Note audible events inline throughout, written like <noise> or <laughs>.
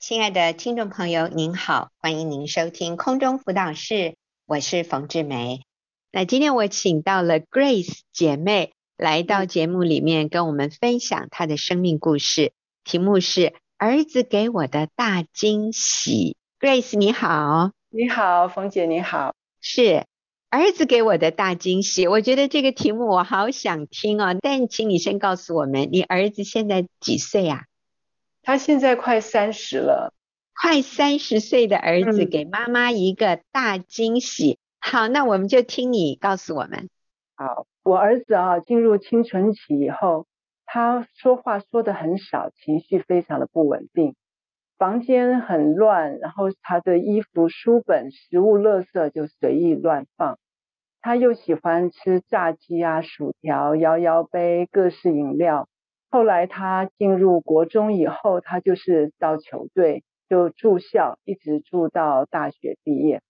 亲爱的听众朋友，您好，欢迎您收听空中辅导室，我是冯志梅。那今天我请到了 Grace 姐妹来到节目里面，跟我们分享她的生命故事，题目是“儿子给我的大惊喜”。Grace 你好，你好，冯姐你好，是儿子给我的大惊喜。我觉得这个题目我好想听哦，但请你先告诉我们，你儿子现在几岁呀？他现在快三十了，快三十岁的儿子给妈妈一个大惊喜。嗯、好，那我们就听你告诉我们。好，我儿子啊，进入青春期以后，他说话说的很少，情绪非常的不稳定，房间很乱，然后他的衣服、书本、食物、垃圾就随意乱放。他又喜欢吃炸鸡啊、薯条、摇摇杯、各式饮料。后来他进入国中以后，他就是到球队就住校，一直住到大学毕业。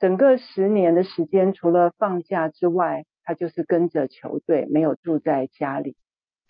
整个十年的时间，除了放假之外，他就是跟着球队，没有住在家里。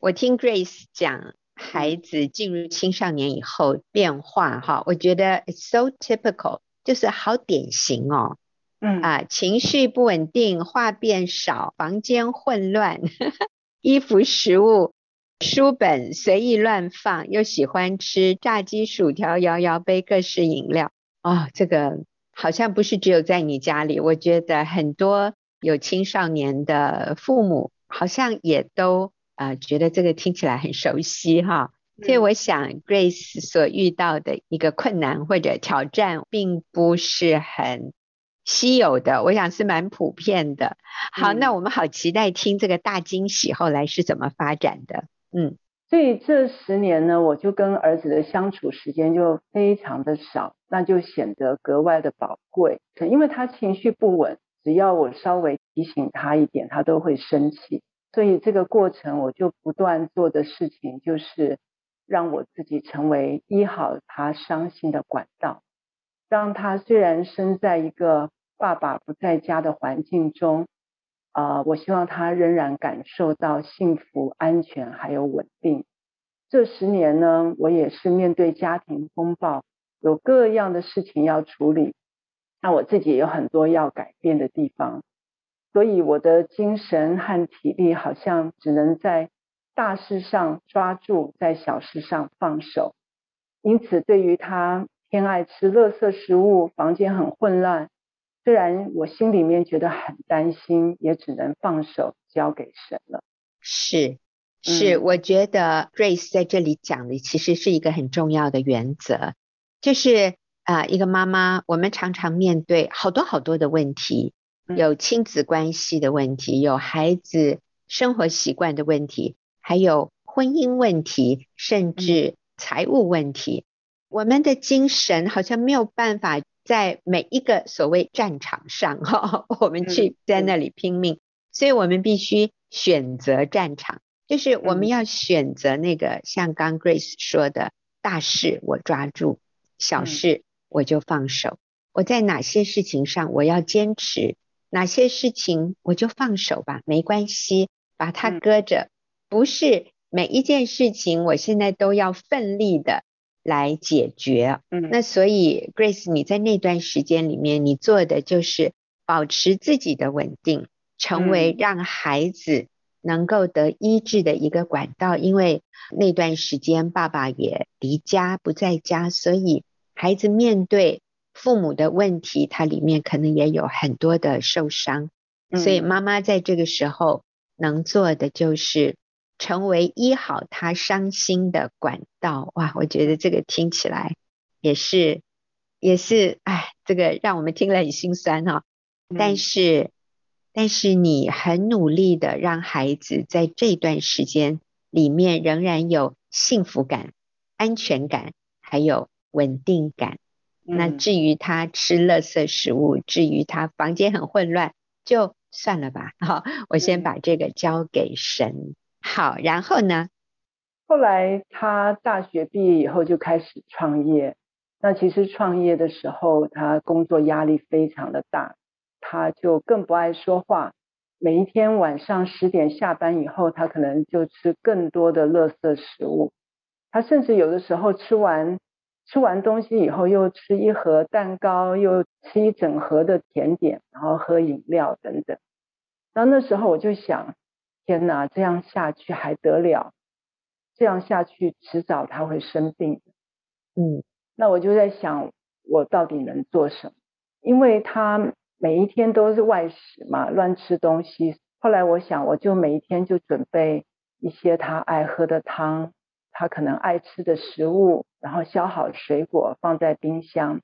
我听 Grace 讲孩子进入青少年以后变化，哈，我觉得 it's so typical，就是好典型哦。嗯啊，情绪不稳定，话变少，房间混乱，<laughs> 衣服食物。书本随意乱放，又喜欢吃炸鸡、薯条、摇摇杯、各式饮料。哦，这个好像不是只有在你家里，我觉得很多有青少年的父母好像也都啊、呃、觉得这个听起来很熟悉哈。所以我想 Grace 所遇到的一个困难或者挑战，并不是很稀有的，我想是蛮普遍的。好，嗯、那我们好期待听这个大惊喜后来是怎么发展的。嗯，所以这十年呢，我就跟儿子的相处时间就非常的少，那就显得格外的宝贵。因为他情绪不稳，只要我稍微提醒他一点，他都会生气。所以这个过程，我就不断做的事情，就是让我自己成为医好他伤心的管道，让他虽然生在一个爸爸不在家的环境中。啊、我希望他仍然感受到幸福、安全还有稳定。这十年呢，我也是面对家庭风暴，有各样的事情要处理，那我自己也有很多要改变的地方，所以我的精神和体力好像只能在大事上抓住，在小事上放手。因此，对于他偏爱吃垃圾食物，房间很混乱。虽然我心里面觉得很担心，也只能放手交给神了。是，是，嗯、我觉得 Grace 在这里讲的其实是一个很重要的原则，就是啊、呃，一个妈妈，我们常常面对好多好多的问题，有亲子关系的问题，有孩子生活习惯的问题，还有婚姻问题，甚至财务问题。嗯、我们的精神好像没有办法。在每一个所谓战场上，哈，<laughs> 我们去在那里拼命，所以我们必须选择战场，就是我们要选择那个像刚 Grace 说的，大事我抓住，小事我就放手。我在哪些事情上我要坚持，哪些事情我就放手吧，没关系，把它搁着。不是每一件事情我现在都要奋力的。来解决，嗯，那所以 Grace，你在那段时间里面，你做的就是保持自己的稳定，成为让孩子能够得医治的一个管道。因为那段时间爸爸也离家不在家，所以孩子面对父母的问题，他里面可能也有很多的受伤。所以妈妈在这个时候能做的就是。成为医好他伤心的管道，哇！我觉得这个听起来也是，也是，哎，这个让我们听了很心酸哈、哦。但是，嗯、但是你很努力的让孩子在这段时间里面仍然有幸福感、安全感，还有稳定感。嗯、那至于他吃垃圾食物，至于他房间很混乱，就算了吧。好，我先把这个交给神。好，然后呢？后来他大学毕业以后就开始创业。那其实创业的时候，他工作压力非常的大，他就更不爱说话。每一天晚上十点下班以后，他可能就吃更多的垃圾食物。他甚至有的时候吃完吃完东西以后又吃一盒蛋糕，又吃一整盒的甜点，然后喝饮料等等。然后那时候我就想，天哪，这样下去还得了？这样下去迟早他会生病。嗯，那我就在想，我到底能做什么？因为他每一天都是外食嘛，乱吃东西。后来我想，我就每一天就准备一些他爱喝的汤，他可能爱吃的食物，然后削好水果放在冰箱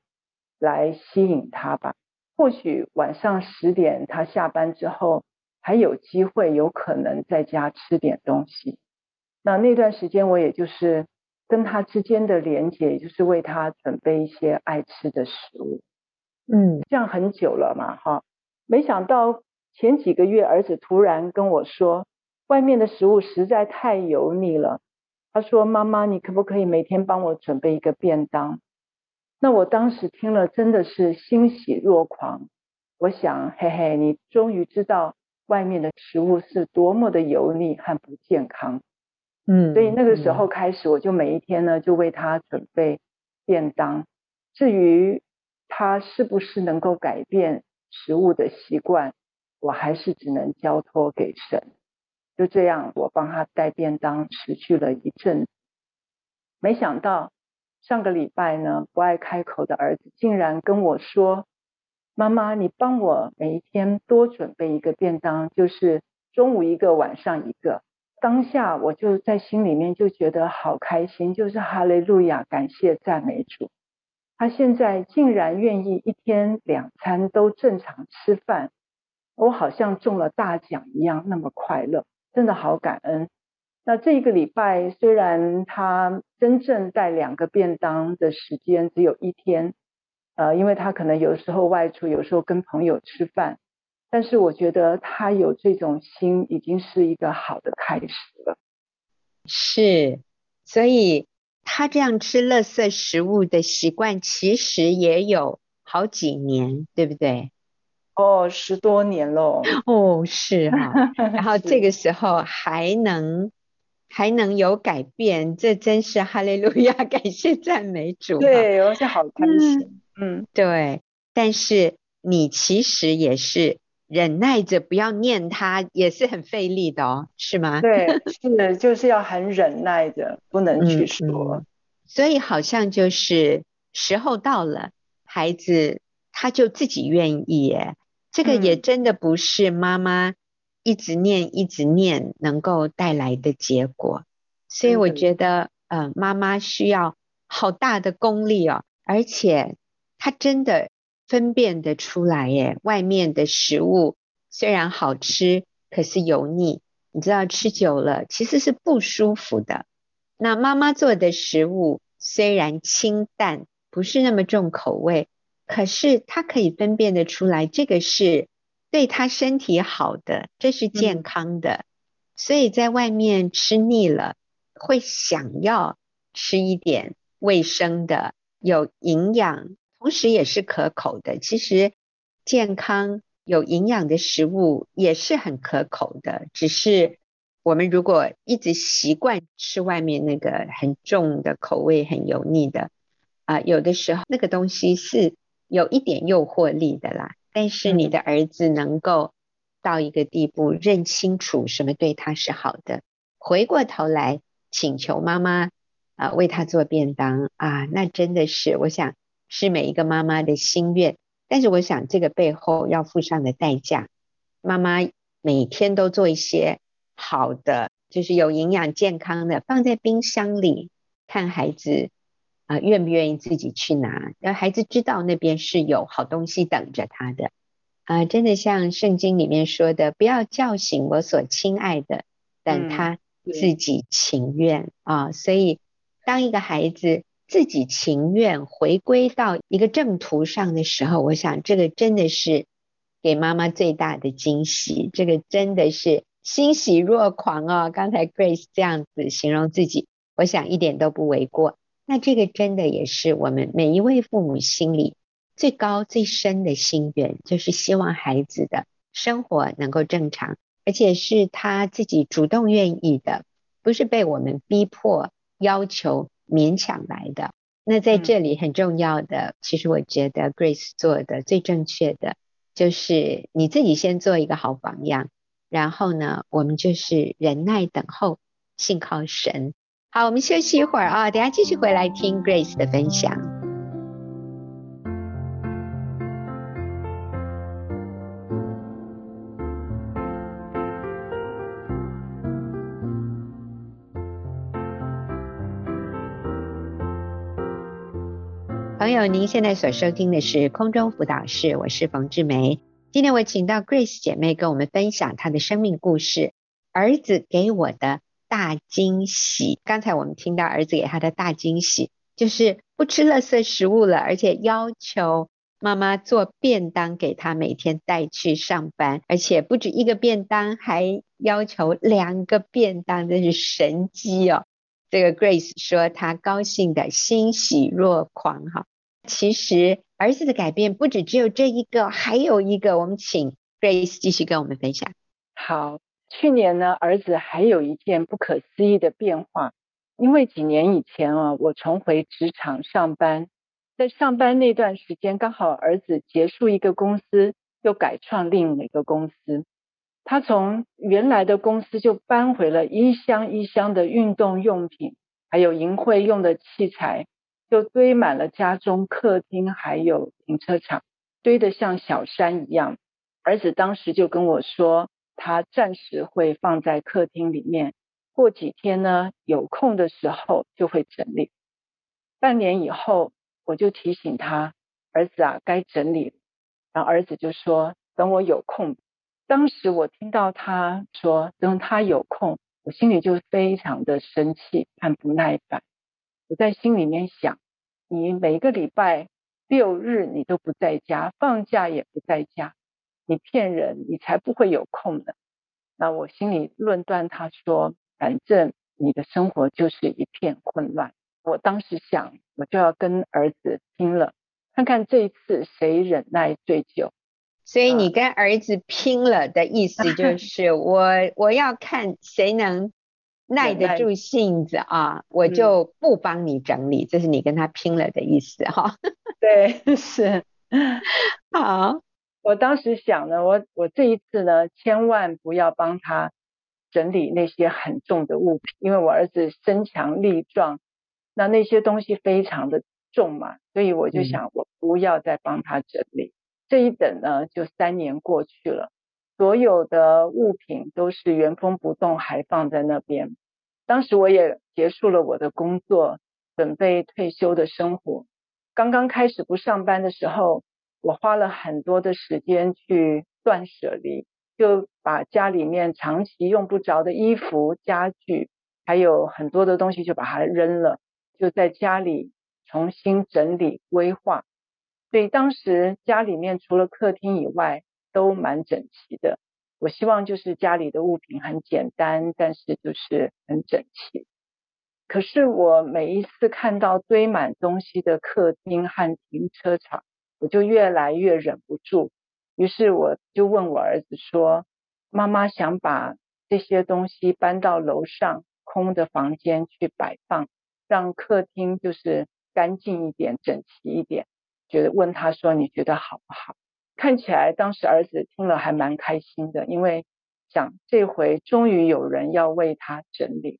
来吸引他吧。或许晚上十点他下班之后还有机会，有可能在家吃点东西。那那段时间，我也就是跟他之间的连接，也就是为他准备一些爱吃的食物。嗯，这样很久了嘛，哈。没想到前几个月，儿子突然跟我说，外面的食物实在太油腻了。他说：“妈妈，你可不可以每天帮我准备一个便当？”那我当时听了，真的是欣喜若狂。我想，嘿嘿，你终于知道外面的食物是多么的油腻和不健康。嗯，所以那个时候开始，我就每一天呢，就为他准备便当。至于他是不是能够改变食物的习惯，我还是只能交托给神。就这样，我帮他带便当，持续了一阵。没想到上个礼拜呢，不爱开口的儿子竟然跟我说：“妈妈，你帮我每一天多准备一个便当，就是中午一个，晚上一个。”当下我就在心里面就觉得好开心，就是哈利路亚，感谢赞美主。他现在竟然愿意一天两餐都正常吃饭，我好像中了大奖一样，那么快乐，真的好感恩。那这一个礼拜虽然他真正带两个便当的时间只有一天，呃，因为他可能有时候外出，有时候跟朋友吃饭。但是我觉得他有这种心，已经是一个好的开始了。是，所以他这样吃垃圾食物的习惯，其实也有好几年，对不对？哦，十多年喽。<laughs> 哦，是哈、<laughs> 啊。然后这个时候还能还能有改变，这真是哈利路亚，感谢赞美主。对，而且好开心。嗯，嗯对。但是你其实也是。忍耐着不要念他也是很费力的哦，是吗？对，是就是要很忍耐着，不能去说。所以好像就是时候到了，孩子他就自己愿意耶。这个也真的不是妈妈一直念一直念能够带来的结果。所以我觉得，呃，妈妈需要好大的功力哦，而且他真的。分辨得出来耶，外面的食物虽然好吃，可是油腻。你知道吃久了其实是不舒服的。那妈妈做的食物虽然清淡，不是那么重口味，可是他可以分辨得出来，这个是对他身体好的，这是健康的。嗯。所以在外面吃腻了，会想要吃一点卫生的、有营养。同时也是可口的。其实健康有营养的食物也是很可口的，只是我们如果一直习惯吃外面那个很重的口味、很油腻的啊、呃，有的时候那个东西是有一点诱惑力的啦。但是你的儿子能够到一个地步，认清楚什么对他是好的，回过头来请求妈妈啊、呃、为他做便当啊，那真的是我想。是每一个妈妈的心愿，但是我想这个背后要付上的代价。妈妈每天都做一些好的，就是有营养健康的，放在冰箱里，看孩子啊、呃、愿不愿意自己去拿，让孩子知道那边是有好东西等着他的啊、呃。真的像圣经里面说的，不要叫醒我所亲爱的，等他自己情愿啊。所以当一个孩子。自己情愿回归到一个正途上的时候，我想这个真的是给妈妈最大的惊喜，这个真的是欣喜若狂哦。刚才 Grace 这样子形容自己，我想一点都不为过。那这个真的也是我们每一位父母心里最高最深的心愿，就是希望孩子的生活能够正常，而且是他自己主动愿意的，不是被我们逼迫要求。勉强来的，那在这里很重要的，嗯、其实我觉得 Grace 做的最正确的，就是你自己先做一个好榜样，然后呢，我们就是忍耐等候，信靠神。好，我们休息一会儿啊，等下继续回来听 Grace 的分享。友，您现在所收听的是空中辅导室，我是冯志梅。今天我请到 Grace 姐妹跟我们分享她的生命故事。儿子给我的大惊喜，刚才我们听到儿子给她的大惊喜，就是不吃垃圾食物了，而且要求妈妈做便当给他每天带去上班，而且不止一个便当，还要求两个便当，真是神机哦。这个 Grace 说她高兴的欣喜若狂哈。其实儿子的改变不止只有这一个，还有一个，我们请 Grace 继续跟我们分享。好，去年呢，儿子还有一件不可思议的变化，因为几年以前啊，我重回职场上班，在上班那段时间，刚好儿子结束一个公司，又改创另一个公司，他从原来的公司就搬回了一箱一箱的运动用品，还有淫秽用的器材。就堆满了家中客厅，还有停车场，堆得像小山一样。儿子当时就跟我说，他暂时会放在客厅里面，过几天呢，有空的时候就会整理。半年以后，我就提醒他，儿子啊，该整理。然后儿子就说，等我有空。当时我听到他说等他有空，我心里就非常的生气和不耐烦。我在心里面想。你每个礼拜六日你都不在家，放假也不在家，你骗人，你才不会有空呢。那我心里论断他说，反正你的生活就是一片混乱。我当时想，我就要跟儿子拼了，看看这一次谁忍耐最久。所以你跟儿子拼了的意思就 <laughs> 是我，我我要看谁能。耐得住性子啊，嗯、我就不帮你整理，这是你跟他拼了的意思哈。<laughs> 对，是。好，我当时想呢，我我这一次呢，千万不要帮他整理那些很重的物品，因为我儿子身强力壮，那那些东西非常的重嘛，所以我就想，我不要再帮他整理。嗯、这一等呢，就三年过去了。所有的物品都是原封不动还放在那边。当时我也结束了我的工作，准备退休的生活。刚刚开始不上班的时候，我花了很多的时间去断舍离，就把家里面长期用不着的衣服、家具，还有很多的东西就把它扔了，就在家里重新整理规划。所以当时家里面除了客厅以外，都蛮整齐的，我希望就是家里的物品很简单，但是就是很整齐。可是我每一次看到堆满东西的客厅和停车场，我就越来越忍不住。于是我就问我儿子说：“妈妈想把这些东西搬到楼上空的房间去摆放，让客厅就是干净一点、整齐一点。”觉得问他说：“你觉得好不好？”看起来当时儿子听了还蛮开心的，因为想这回终于有人要为他整理，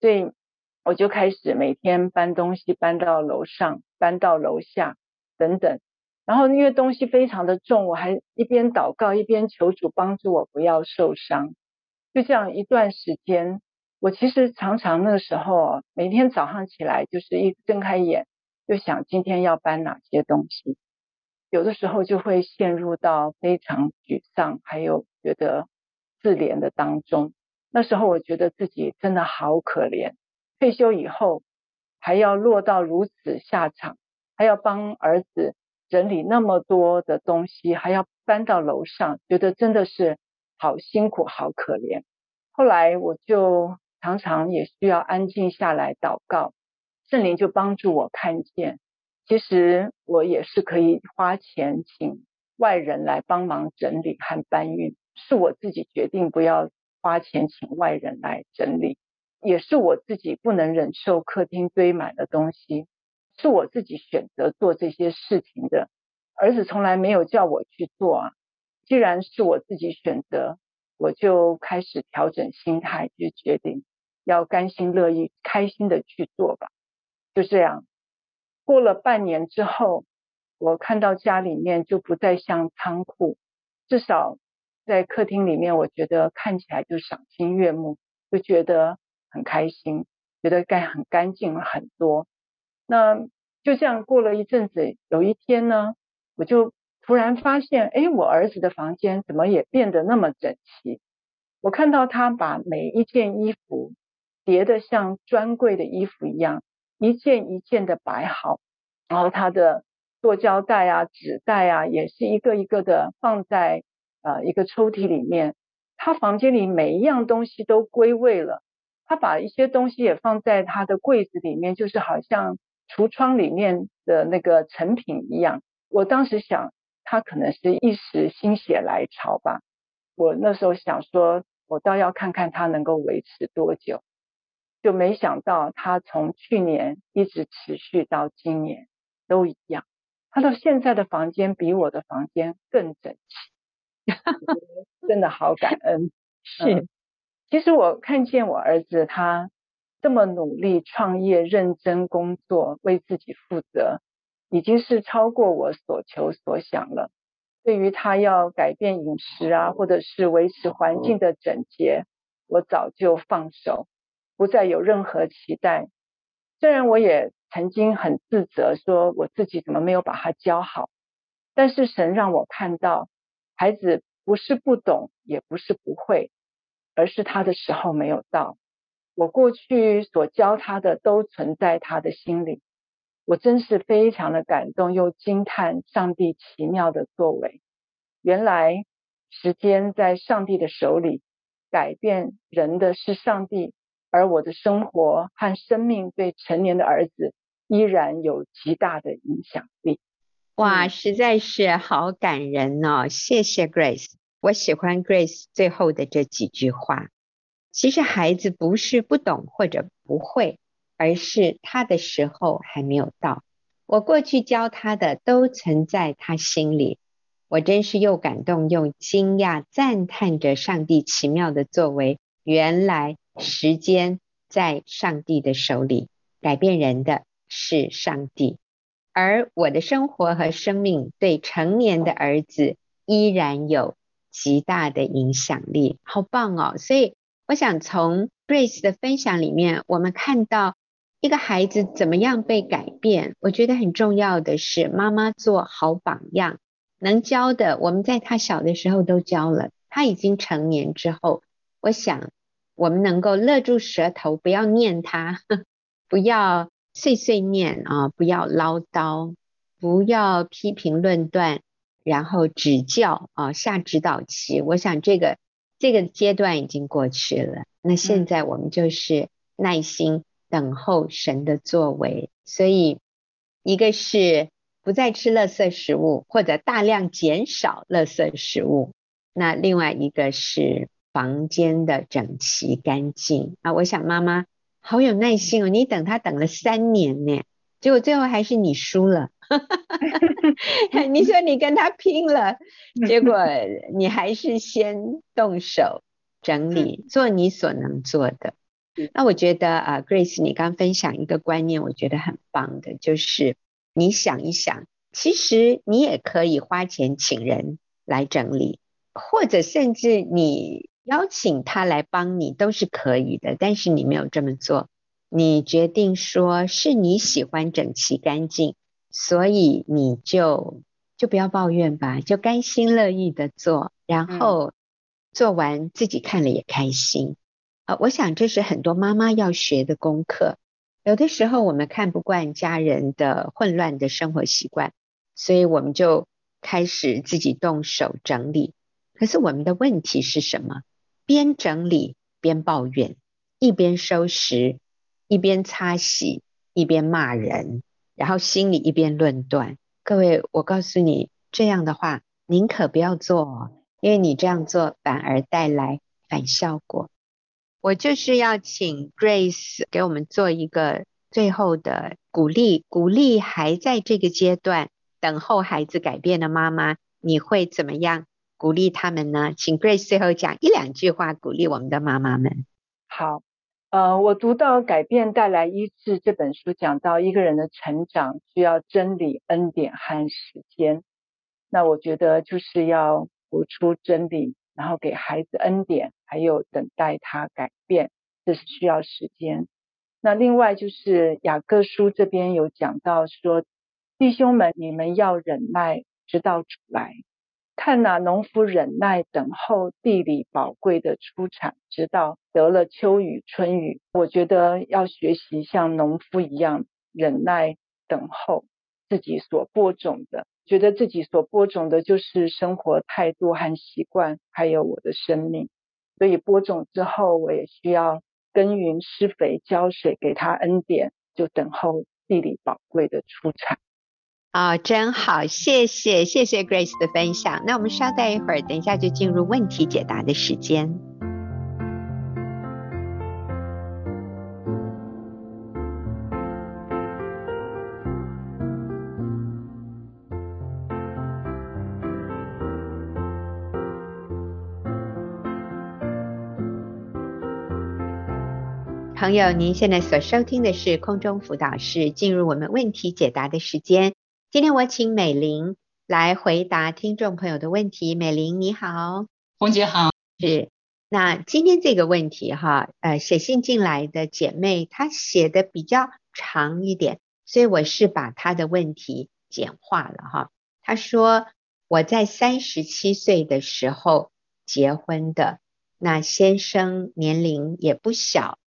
所以我就开始每天搬东西搬到楼上，搬到楼下等等。然后因为东西非常的重，我还一边祷告一边求主帮助我不要受伤。就这样一段时间，我其实常常那个时候每天早上起来就是一睁开眼就想今天要搬哪些东西。有的时候就会陷入到非常沮丧，还有觉得自怜的当中。那时候我觉得自己真的好可怜，退休以后还要落到如此下场，还要帮儿子整理那么多的东西，还要搬到楼上，觉得真的是好辛苦，好可怜。后来我就常常也需要安静下来祷告，圣灵就帮助我看见。其实我也是可以花钱请外人来帮忙整理和搬运，是我自己决定不要花钱请外人来整理，也是我自己不能忍受客厅堆满的东西，是我自己选择做这些事情的，儿子从来没有叫我去做啊。既然是我自己选择，我就开始调整心态，就决定要甘心乐意、开心的去做吧。就这样，过了半年之后，我看到家里面就不再像仓库，至少在客厅里面，我觉得看起来就赏心悦目，就觉得很开心，觉得该很干净了很多。那就这样过了一阵子，有一天呢，我就突然发现，哎，我儿子的房间怎么也变得那么整齐？我看到他把每一件衣服叠得像专柜的衣服一样，一件一件的摆好，然后他的塑胶袋啊、纸袋啊，也是一个一个的放在呃一个抽屉里面。他房间里每一样东西都归位了，他把一些东西也放在他的柜子里面，就是好像。橱窗里面的那个成品一样，我当时想，他可能是一时心血来潮吧。我那时候想说，我倒要看看他能够维持多久，就没想到他从去年一直持续到今年都一样。他到现在的房间比我的房间更整齐，<laughs> 真的好感恩。<laughs> 是，嗯，其实我看见我儿子他。这么努力创业、认真工作、为自己负责，已经是超过我所求所想了。对于他要改变饮食啊，或者是维持环境的整洁，我早就放手，不再有任何期待。虽然我也曾经很自责，说我自己怎么没有把他教好，但是神让我看到，孩子不是不懂，也不是不会，而是他的时候没有到。我过去所教他的都存在他的心里，我真是非常的感动又惊叹上帝奇妙的作为。原来时间在上帝的手里，改变人的是上帝，而我的生活和生命对成年的儿子依然有极大的影响力。哇，实在是好感人哦！谢谢 Grace，我喜欢 Grace 最后的这几句话。其实孩子不是不懂或者不会，而是他的时候还没有到。我过去教他的都存在他心里，我真是又感动又惊讶，赞叹着上帝奇妙的作为。原来时间在上帝的手里，改变人的是上帝，而我的生活和生命对成年的儿子依然有极大的影响力。好棒哦！所以。我想从 Grace 的分享里面，我们看到一个孩子怎么样被改变。我觉得很重要的是，妈妈做好榜样，能教的，我们在他小的时候都教了。他已经成年之后，我想我们能够勒住舌头，不要念他，<laughs> 不要碎碎念啊，不要唠叨，不要批评论断，然后指教啊，下指导棋。我想这个。这个阶段已经过去了，那现在我们就是耐心等候神的作为。所以，一个是不再吃垃圾食物，或者大量减少垃圾食物；那另外一个是房间的整齐干净啊。我想妈妈好有耐心哦，你等他等了三年呢，结果最后还是你输了。<laughs> 你说你跟他拼了，结果你还是先动手整理，做你所能做的。那我觉得啊，Grace，你刚分享一个观念，我觉得很棒的，就是你想一想，其实你也可以花钱请人来整理，或者甚至你邀请他来帮你都是可以的，但是你没有这么做，你决定说是你喜欢整齐干净。所以你就就不要抱怨吧，就甘心乐意的做，然后做完自己看了也开心。啊、呃，我想这是很多妈妈要学的功课。有的时候我们看不惯家人的混乱的生活习惯，所以我们就开始自己动手整理。可是我们的问题是什么？边整理边抱怨，一边收拾，一边擦洗，一边骂人。然后心里一边论断，各位，我告诉你，这样的话宁可不要做哦，因为你这样做反而带来反效果。我就是要请 Grace 给我们做一个最后的鼓励，鼓励还在这个阶段等候孩子改变的妈妈，你会怎么样鼓励他们呢？请 Grace 最后讲一两句话鼓励我们的妈妈们。好，呃，我读到《改变带来医治》这本书，讲到一个人的成长需要真理、恩典和时间。那我觉得就是要活出真理，然后给孩子恩典，还有等待他改变，这是需要时间。那另外就是雅各书这边有讲到说，弟兄们，你们要忍耐，直到主来。看那，农夫忍耐等候地里宝贵的出产，直到得了秋雨春雨。我觉得要学习像农夫一样忍耐等候自己所播种的，觉得自己所播种的就是生活态度和习惯，还有我的生命。所以播种之后，我也需要耕耘、施肥、浇水，给他恩典，就等候地里宝贵的出产。啊、哦，真好，谢谢，谢谢 Grace 的分享。那我们稍待一会儿，等一下就进入问题解答的时间。朋友，您现在所收听的是空中辅导室，进入我们问题解答的时间。今天我请美玲来回答听众朋友的问题。美玲你好，红姐好。是，那今天这个问题哈，呃，写信进来的姐妹她写的比较长一点，所以我是把她的问题简化了哈。她说我在三十七岁的时候结婚的，那先生年龄也不小，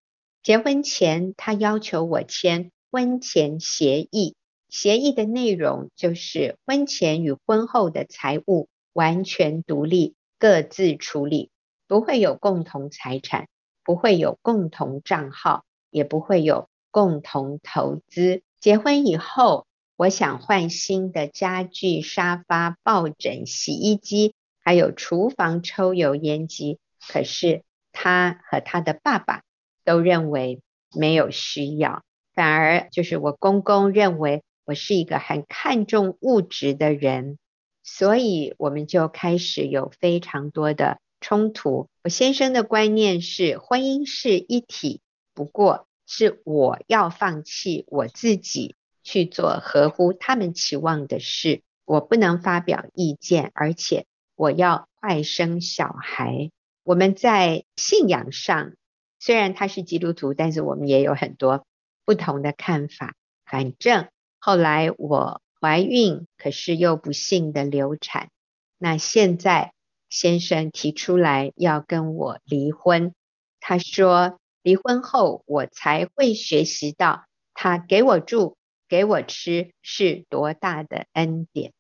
结婚前他要求我签婚前协议。协议的内容就是婚前与婚后的财务完全独立，各自处理，不会有共同财产，不会有共同账号，也不会有共同投资。结婚以后，我想换新的家具、沙发、抱枕、洗衣机，还有厨房抽油烟机。可是他和他的爸爸都认为没有需要，反而就是我公公认为。我是一个很看重物质的人，所以我们就开始有非常多的冲突。我先生的观念是婚姻是一体，不过是我要放弃我自己去做合乎他们期望的事，我不能发表意见，而且我要快生小孩。我们在信仰上虽然他是基督徒，但是我们也有很多不同的看法。反正。后来我怀孕，可是又不幸的流产。那现在先生提出来要跟我离婚，他说离婚后我才会学习到他给我住、给我吃是多大的恩典。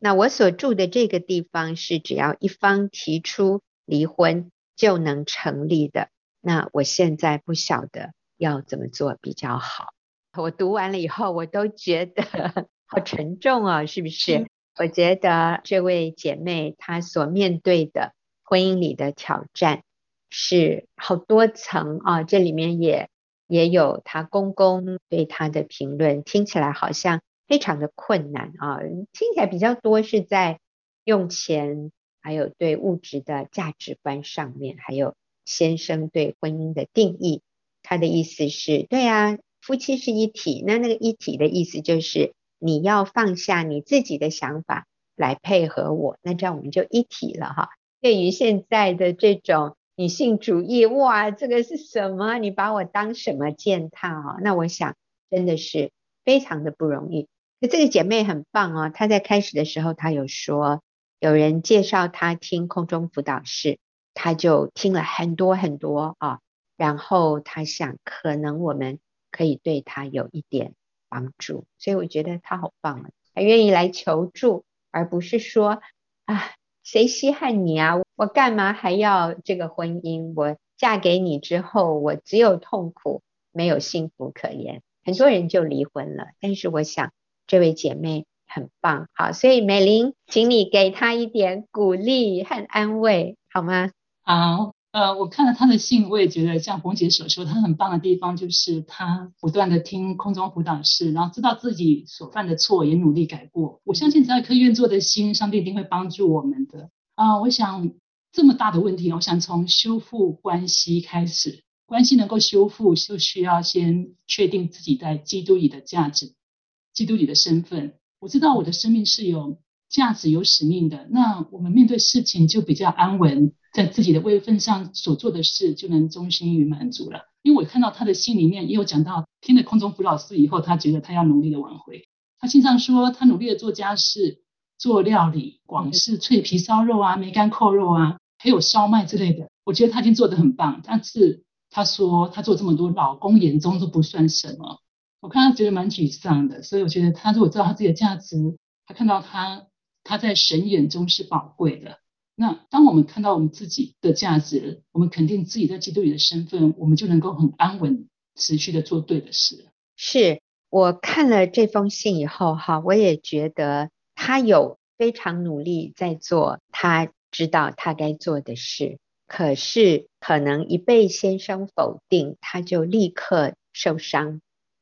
那我所住的这个地方是只要一方提出离婚就能成立的。那我现在不晓得要怎么做比较好。我读完了以后，我都觉得好沉重啊、哦，是不是？我觉得这位姐妹她所面对的婚姻里的挑战是好多层啊，这里面也也有她公公对她的评论，听起来好像非常的困难啊，听起来比较多是在用钱，还有对物质的价值观上面，还有先生对婚姻的定义。他的意思是，对啊。夫妻是一体，那那个一体的意思就是你要放下你自己的想法来配合我，那这样我们就一体了哈。对于现在的这种女性主义，哇，这个是什么？你把我当什么践踏啊？那我想真的是非常的不容易。那这个姐妹很棒哦，她在开始的时候她有说，有人介绍她听空中辅导室，她就听了很多很多啊，然后她想可能我们。可以对他有一点帮助，所以我觉得他好棒啊！他愿意来求助，而不是说啊，谁稀罕你啊？我干嘛还要这个婚姻？我嫁给你之后，我只有痛苦，没有幸福可言。很多人就离婚了，但是我想这位姐妹很棒，好，所以美玲，请你给她一点鼓励和安慰，好吗？好。呃，我看了他的信，我也觉得像红姐所说，他很棒的地方就是他不断的听空中辅导室，然后知道自己所犯的错，也努力改过。我相信只要一颗愿做的心，上帝一定会帮助我们的。啊、我想这么大的问题，我想从修复关系开始。关系能够修复，就需要先确定自己在基督里的价值，基督里的身份。我知道我的生命是有价值、有使命的，那我们面对事情就比较安稳。在自己的位份上所做的事，就能忠心与满足了。因为我看到他的心里面也有讲到，听了空中辅导师以后，他觉得他要努力的挽回。他信上说，他努力的做家事、做料理，广式脆皮烧肉啊、梅干扣肉啊，还有烧麦之类的。我觉得他已经做得很棒，但是他说他做这么多，老公眼中都不算什么。我看他觉得蛮沮丧的，所以我觉得他如果知道他自己的价值，他看到他他在神眼中是宝贵的。那当我们看到我们自己的价值，我们肯定自己在基督里的身份，我们就能够很安稳、持续的做对的事。是我看了这封信以后，哈，我也觉得他有非常努力在做，他知道他该做的事。可是可能一被先生否定，他就立刻受伤，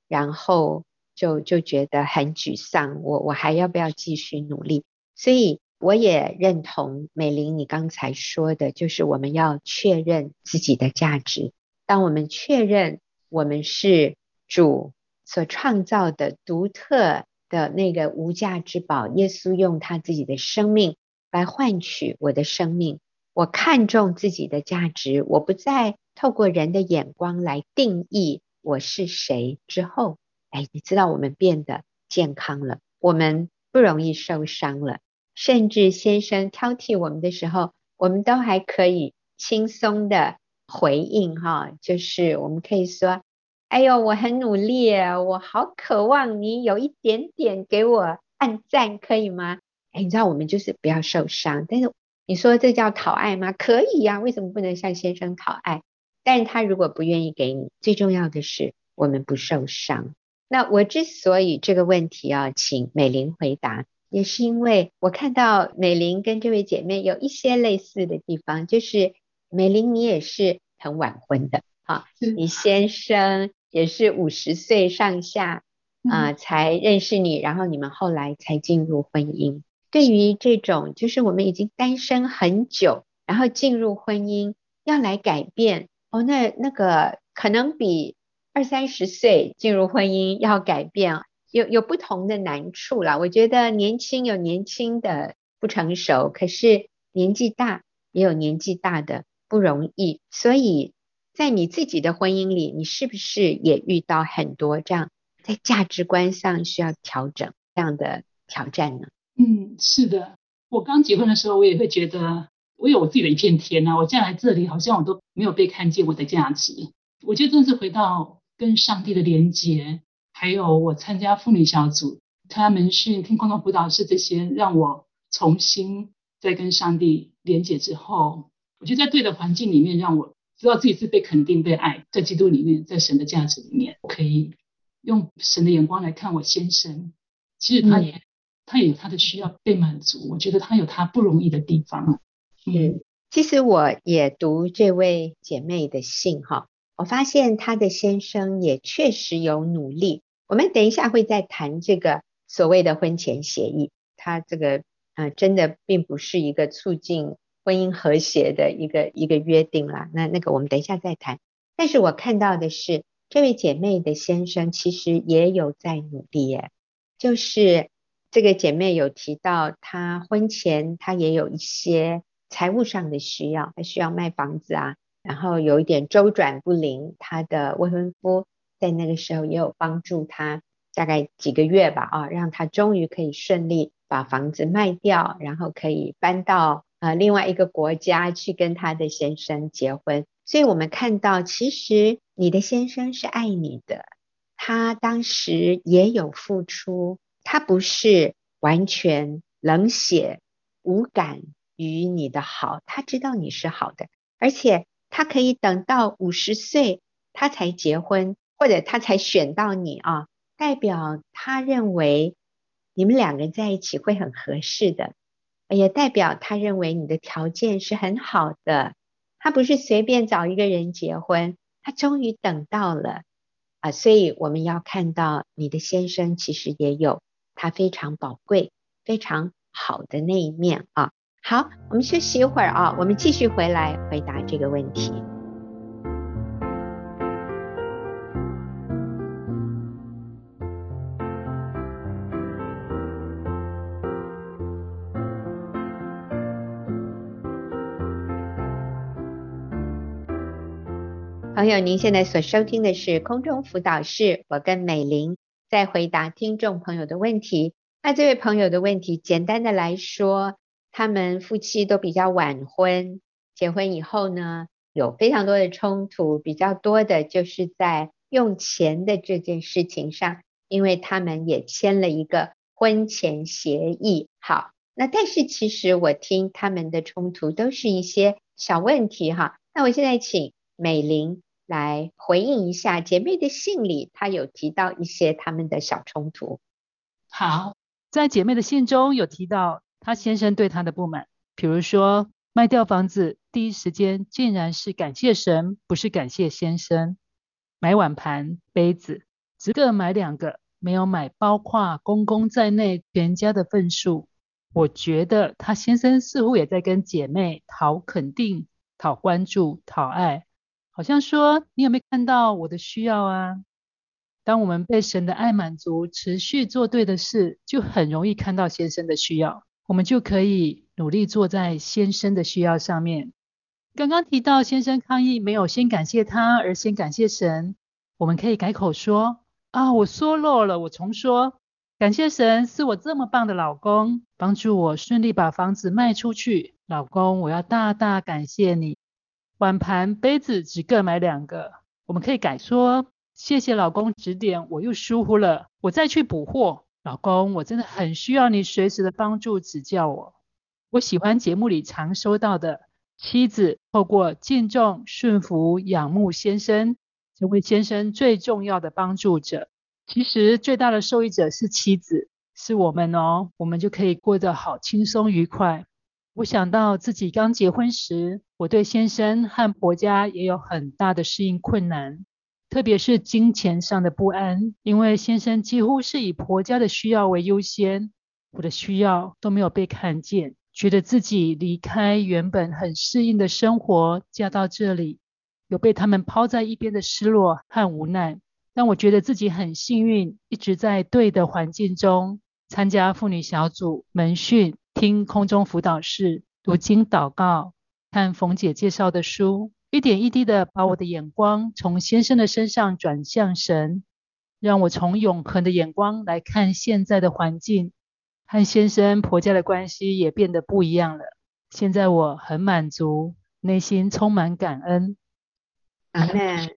然后就就觉得很沮丧。我我还要不要继续努力？所以。我也认同美玲你刚才说的，就是我们要确认自己的价值。当我们确认我们是主所创造的独特的那个无价之宝，耶稣用他自己的生命来换取我的生命，我看重自己的价值，我不再透过人的眼光来定义我是谁。之后，哎，你知道我们变得健康了，我们不容易受伤了。甚至先生挑剔我们的时候，我们都还可以轻松的回应哈，就是我们可以说：“哎呦，我很努力，我好渴望你有一点点给我按赞，可以吗？”哎，你知道我们就是不要受伤。但是你说这叫讨爱吗？可以呀，为什么不能向先生讨爱？但是他如果不愿意给你，最重要的是我们不受伤。那我之所以这个问题要请美玲回答。也是因为我看到美玲跟这位姐妹有一些类似的地方，就是美玲你也是很晚婚的哈，你先生也是五十岁上下啊、呃、才认识你，然后你们后来才进入婚姻。对于这种就是我们已经单身很久，然后进入婚姻要来改变哦，那那个可能比二三十岁进入婚姻要改变。有有不同的难处啦，我觉得年轻有年轻的不成熟，可是年纪大也有年纪大的不容易。所以在你自己的婚姻里，你是不是也遇到很多这样在价值观上需要调整这样的挑战呢？嗯，是的。我刚结婚的时候，我也会觉得我有我自己的一片天啊，我嫁来这里好像我都没有被看见我的价值。我觉得真是回到跟上帝的连接。还有我参加妇女小组、参加门训、听空中辅导室这些，让我重新再跟上帝连接之后，我觉得在对的环境里面，让我知道自己是被肯定、被爱，在基督里面，在神的价值里面，我可以用神的眼光来看我先生。其实他也、嗯、他也有他的需要被满足，我觉得他有他不容易的地方。嗯，其实我也读这位姐妹的信哈，我发现她的先生也确实有努力。我们等一下会再谈这个所谓的婚前协议，它这个、呃、真的并不是一个促进婚姻和谐的一个一个约定啦。那那个我们等一下再谈。但是我看到的是，这位姐妹的先生其实也有在努力耶，就是这个姐妹有提到，她婚前她也有一些财务上的需要，她需要卖房子啊，然后有一点周转不灵，她的未婚夫。在那个时候也有帮助他，大概几个月吧，啊，让他终于可以顺利把房子卖掉，然后可以搬到呃另外一个国家去跟他的先生结婚。所以我们看到，其实你的先生是爱你的，他当时也有付出，他不是完全冷血无感于你的好，他知道你是好的，而且他可以等到五十岁他才结婚。或者他才选到你啊，代表他认为你们两个人在一起会很合适的，也代表他认为你的条件是很好的，他不是随便找一个人结婚，他终于等到了啊！所以我们要看到你的先生其实也有他非常宝贵、非常好的那一面啊。好，我们休息一会儿啊，我们继续回来回答这个问题。朋友，您现在所收听的是空中辅导室，我跟美玲在回答听众朋友的问题。那这位朋友的问题，简单的来说，他们夫妻都比较晚婚，结婚以后呢，有非常多的冲突，比较多的就是在用钱的这件事情上，因为他们也签了一个婚前协议。好，那但是其实我听他们的冲突都是一些小问题哈。那我现在请美玲。来回应一下姐妹的信里，她有提到一些他们的小冲突。好，在姐妹的信中有提到她先生对她的不满，比如说卖掉房子第一时间竟然是感谢神，不是感谢先生。买碗盘杯子只各买两个，没有买包括公公在内全家的份数。我觉得她先生似乎也在跟姐妹讨肯定、讨关注、讨爱。好像说，你有没有看到我的需要啊？当我们被神的爱满足，持续做对的事，就很容易看到先生的需要，我们就可以努力做在先生的需要上面。刚刚提到先生抗议没有先感谢他，而先感谢神，我们可以改口说啊，我说漏了，我重说，感谢神是我这么棒的老公，帮助我顺利把房子卖出去。老公，我要大大感谢你。碗盘杯子只各买两个，我们可以改说：谢谢老公指点，我又疏忽了，我再去补货。老公，我真的很需要你随时的帮助指教我。我喜欢节目里常收到的，妻子透过敬重、顺服、仰慕先生，成为先生最重要的帮助者。其实最大的受益者是妻子，是我们哦，我们就可以过得好轻松愉快。我想到自己刚结婚时，我对先生和婆家也有很大的适应困难，特别是金钱上的不安，因为先生几乎是以婆家的需要为优先，我的需要都没有被看见，觉得自己离开原本很适应的生活，嫁到这里，有被他们抛在一边的失落和无奈。但我觉得自己很幸运，一直在对的环境中参加妇女小组门训。听空中辅导室读经祷告，看冯姐介绍的书，一点一滴的把我的眼光从先生的身上转向神，让我从永恒的眼光来看现在的环境，和先生婆家的关系也变得不一样了。现在我很满足，内心充满感恩。阿门。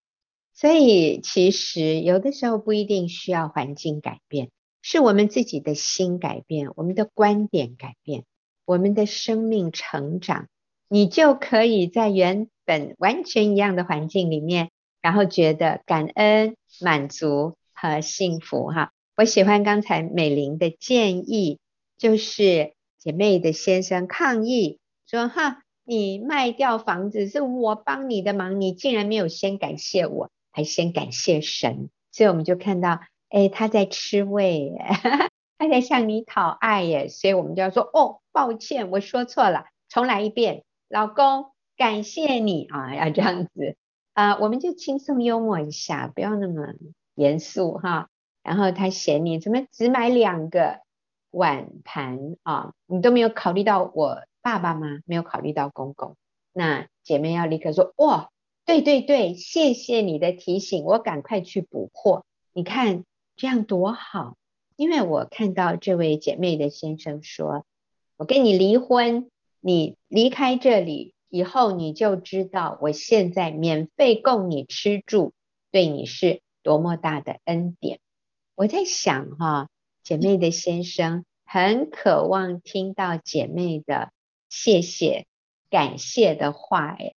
所以其实有的时候不一定需要环境改变。是我们自己的心改变，我们的观点改变，我们的生命成长，你就可以在原本完全一样的环境里面，然后觉得感恩、满足和幸福哈。我喜欢刚才美玲的建议，就是姐妹的先生抗议说：“哈，你卖掉房子是我帮你的忙，你竟然没有先感谢我，还先感谢神。”所以我们就看到。哎，他在吃味耶，<laughs> 他在向你讨爱耶，所以我们就要说哦，抱歉，我说错了，重来一遍。老公，感谢你啊，要这样子啊，我们就轻松幽默一下，不要那么严肃哈。然后他嫌你怎么只买两个碗盘啊？你都没有考虑到我爸爸吗？没有考虑到公公？那姐妹要立刻说哇，对对对，谢谢你的提醒，我赶快去补货。你看。这样多好，因为我看到这位姐妹的先生说：“我跟你离婚，你离开这里以后，你就知道我现在免费供你吃住，对你是多么大的恩典。”我在想哈，姐妹的先生很渴望听到姐妹的谢谢、感谢的话。哎，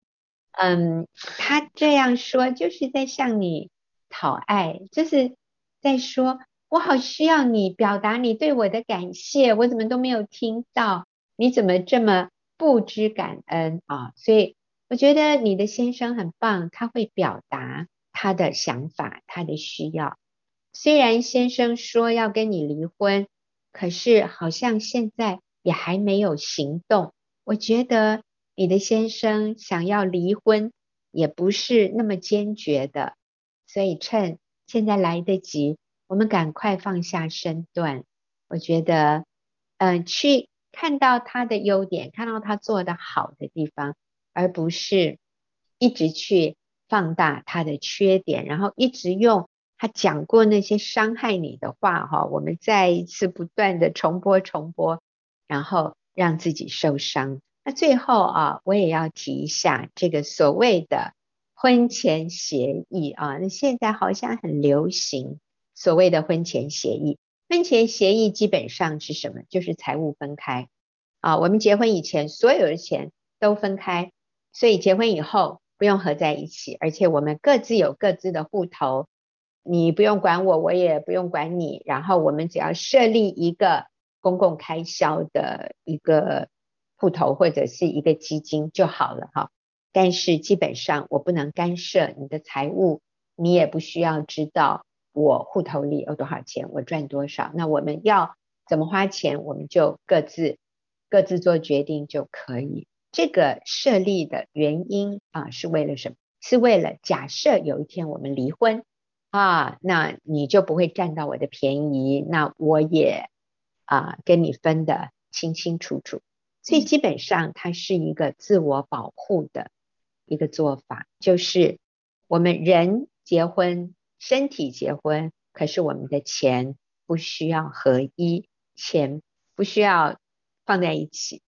嗯，他这样说就是在向你讨爱，就是。在说，我好需要你表达你对我的感谢，我怎么都没有听到？你怎么这么不知感恩啊？所以我觉得你的先生很棒，他会表达他的想法，他的需要。虽然先生说要跟你离婚，可是好像现在也还没有行动。我觉得你的先生想要离婚，也不是那么坚决的。所以趁现在来得及，我们赶快放下身段。我觉得，嗯、呃，去看到他的优点，看到他做的好的地方，而不是一直去放大他的缺点，然后一直用。他讲过那些伤害你的话，哈，我们再一次不断的重播重播，然后让自己受伤。那最后啊，我也要提一下这个所谓的婚前协议啊，那现在好像很流行所谓的婚前协议。婚前协议基本上是什么？就是财务分开啊。我们结婚以前所有的钱都分开，所以结婚以后不用合在一起，而且我们各自有各自的户头。你不用管我，我也不用管你，然后我们只要设立一个公共开销的一个户头或者是一个基金就好了哈。但是基本上我不能干涉你的财务，你也不需要知道我户头里有多少钱，我赚多少。那我们要怎么花钱，我们就各自各自做决定就可以。这个设立的原因啊，是为了什么？是为了假设有一天我们离婚。啊，那你就不会占到我的便宜，那我也啊跟你分得清清楚楚。所以基本上它是一个自我保护的一个做法，就是我们人结婚，身体结婚，可是我们的钱不需要合一，钱不需要放在一起。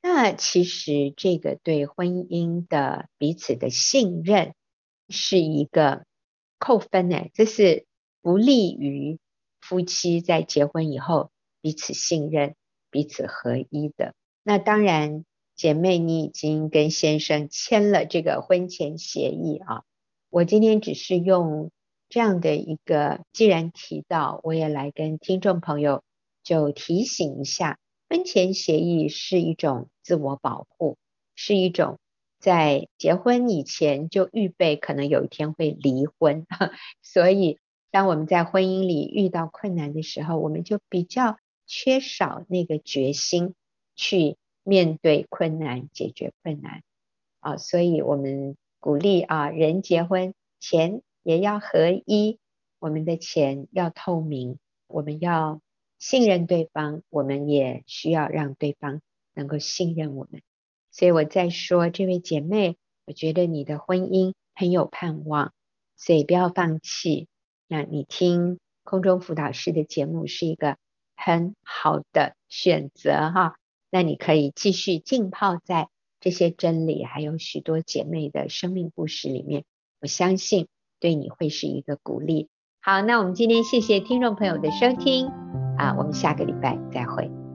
那其实这个对婚姻的彼此的信任是一个。扣分呢，这是不利于夫妻在结婚以后彼此信任、彼此合一的。那当然，姐妹，你已经跟先生签了这个婚前协议啊。我今天只是用这样的一个，既然提到，我也来跟听众朋友就提醒一下，婚前协议是一种自我保护，是一种。在结婚以前就预备可能有一天会离婚，<laughs> 所以当我们在婚姻里遇到困难的时候，我们就比较缺少那个决心去面对困难、解决困难啊。所以我们鼓励啊，人结婚钱也要合一，我们的钱要透明，我们要信任对方，我们也需要让对方能够信任我们。所以我在说，这位姐妹，我觉得你的婚姻很有盼望，所以不要放弃。那你听空中辅导师的节目是一个很好的选择哈。那你可以继续浸泡在这些真理，还有许多姐妹的生命故事里面，我相信对你会是一个鼓励。好，那我们今天谢谢听众朋友的收听啊，我们下个礼拜再会。